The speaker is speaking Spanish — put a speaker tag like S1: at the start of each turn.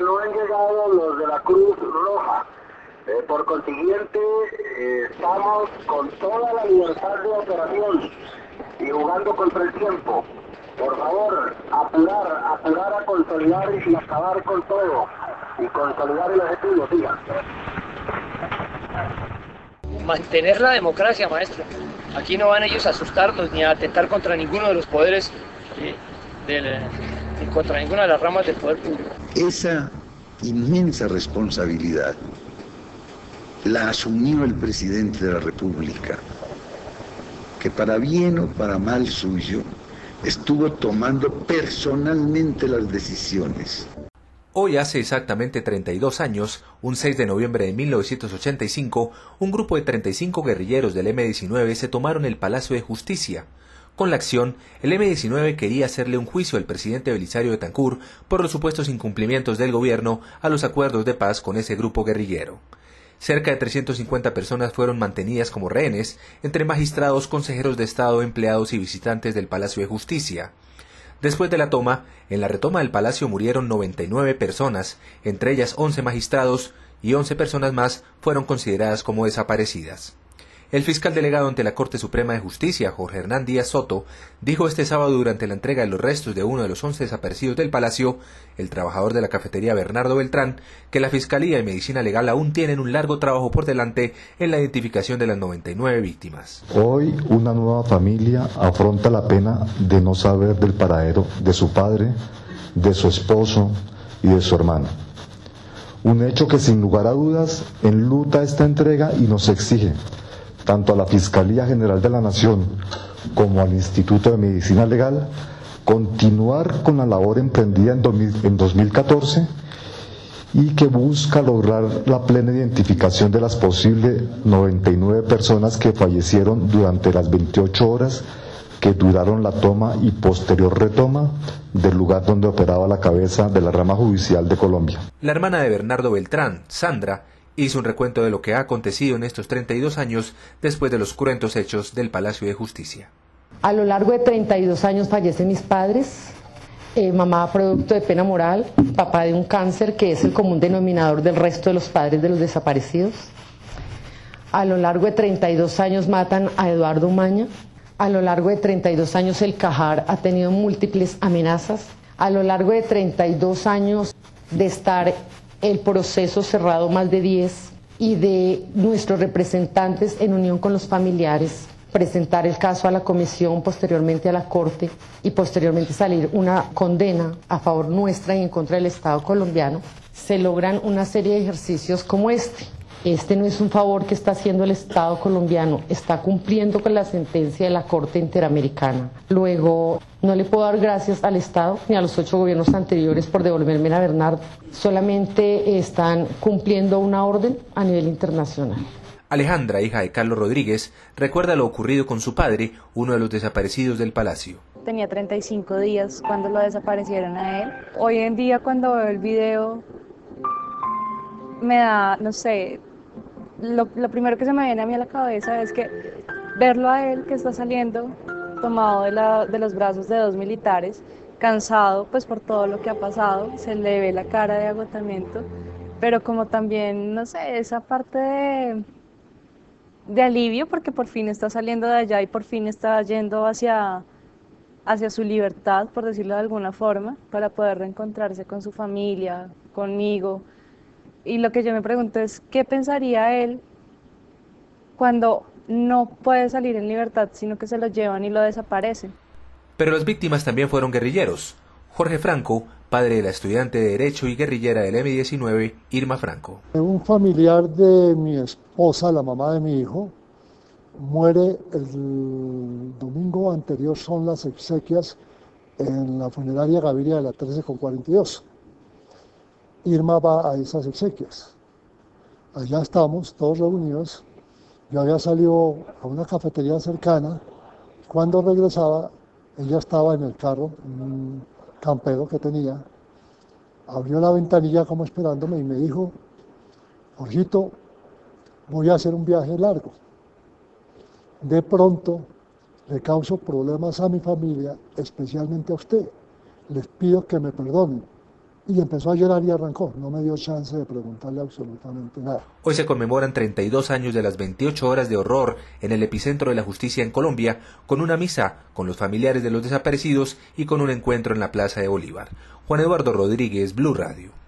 S1: no han llegado los de la Cruz Roja. Eh, por consiguiente, eh, estamos con toda la libertad de operación y jugando contra el tiempo. Por favor, apurar, apurar a consolidar y acabar con todo. Y consolidar el objetivo.
S2: Mantener la democracia, maestro. Aquí no van ellos a asustarnos ni a atentar contra ninguno de los poderes, eh, del, ni contra ninguna de las ramas del poder público.
S3: Esa inmensa responsabilidad la asumió el presidente de la República, que para bien o para mal suyo estuvo tomando personalmente las decisiones.
S4: Hoy hace exactamente 32 años, un 6 de noviembre de 1985, un grupo de 35 guerrilleros del M-19 se tomaron el Palacio de Justicia. Con la acción, el M-19 quería hacerle un juicio al presidente Belisario de Tancur por los supuestos incumplimientos del gobierno a los acuerdos de paz con ese grupo guerrillero. Cerca de 350 personas fueron mantenidas como rehenes entre magistrados, consejeros de Estado, empleados y visitantes del Palacio de Justicia. Después de la toma, en la retoma del palacio murieron 99 personas, entre ellas 11 magistrados, y 11 personas más fueron consideradas como desaparecidas. El fiscal delegado ante la Corte Suprema de Justicia, Jorge Hernán Díaz Soto, dijo este sábado durante la entrega de los restos de uno de los once desaparecidos del Palacio, el trabajador de la cafetería Bernardo Beltrán, que la Fiscalía y Medicina Legal aún tienen un largo trabajo por delante en la identificación de las 99 víctimas.
S5: Hoy una nueva familia afronta la pena de no saber del paradero de su padre, de su esposo y de su hermano. Un hecho que sin lugar a dudas enluta esta entrega y nos exige tanto a la Fiscalía General de la Nación como al Instituto de Medicina Legal, continuar con la labor emprendida en, 2014 y que busca lograr la plena identificación de las posibles 99 personas que fallecieron durante las 28 horas que duraron la toma y posterior retoma del lugar donde operaba la cabeza de la rama judicial de Colombia.
S4: La hermana de Bernardo Beltrán, Sandra, hizo un recuento de lo que ha acontecido en estos 32 años después de los cruentos hechos del Palacio de Justicia.
S6: A lo largo de 32 años fallecen mis padres, eh, mamá producto de pena moral, papá de un cáncer que es el común denominador del resto de los padres de los desaparecidos. A lo largo de 32 años matan a Eduardo Umaña. A lo largo de 32 años el Cajar ha tenido múltiples amenazas. A lo largo de 32 años de estar el proceso cerrado más de 10 y de nuestros representantes en unión con los familiares presentar el caso a la comisión, posteriormente a la Corte y posteriormente salir una condena a favor nuestra y en contra del Estado colombiano, se logran una serie de ejercicios como este. Este no es un favor que está haciendo el Estado colombiano, está cumpliendo con la sentencia de la Corte Interamericana. Luego, no le puedo dar gracias al Estado ni a los ocho gobiernos anteriores por devolverme a Bernardo, solamente están cumpliendo una orden a nivel internacional.
S4: Alejandra, hija de Carlos Rodríguez, recuerda lo ocurrido con su padre, uno de los desaparecidos del palacio.
S7: Tenía 35 días cuando lo desaparecieron a él. Hoy en día cuando veo el video me da, no sé, lo, primero que se me viene a mí a la cabeza es que verlo a él que está saliendo tomado de, la, de los brazos de dos militares, cansado pues por todo lo que ha pasado, se le ve la cara de agotamiento, pero como también, no sé, esa parte de, de alivio porque por fin está saliendo de allá y por fin está yendo hacia, hacia su libertad, por decirlo de alguna forma, para poder reencontrarse con su familia, conmigo. Y lo que yo me pregunto es, ¿qué pensaría él cuando no puede salir en libertad, sino que se lo llevan y lo desaparecen?
S4: Pero las víctimas también fueron guerrilleros. Jorge Franco, padre de la estudiante de Derecho y guerrillera del M-19, Irma Franco.
S8: Un familiar de mi esposa, la mamá de mi hijo, muere el domingo anterior, son las exequias en la funeraria Gaviria de la 13 con 42. Irma va a esas exequias. Allá estamos, todos reunidos. Yo había salido a una cafetería cercana. Cuando regresaba, ella estaba en el carro, en un campero que tenía. Abrió la ventanilla como esperándome y me dijo, Jorgito, voy a hacer un viaje largo. De pronto le causo problemas a mi familia, especialmente a usted. Les pido que me perdonen y empezó a llorar y arrancó. No me dio chance de preguntarle absolutamente nada.
S4: Hoy se conmemoran 32 años de las 28 horas de horror en el epicentro de la justicia en Colombia, con una misa con los familiares de los desaparecidos y con un encuentro en la Plaza de Bolívar. Juan Eduardo Rodríguez, Blue Radio.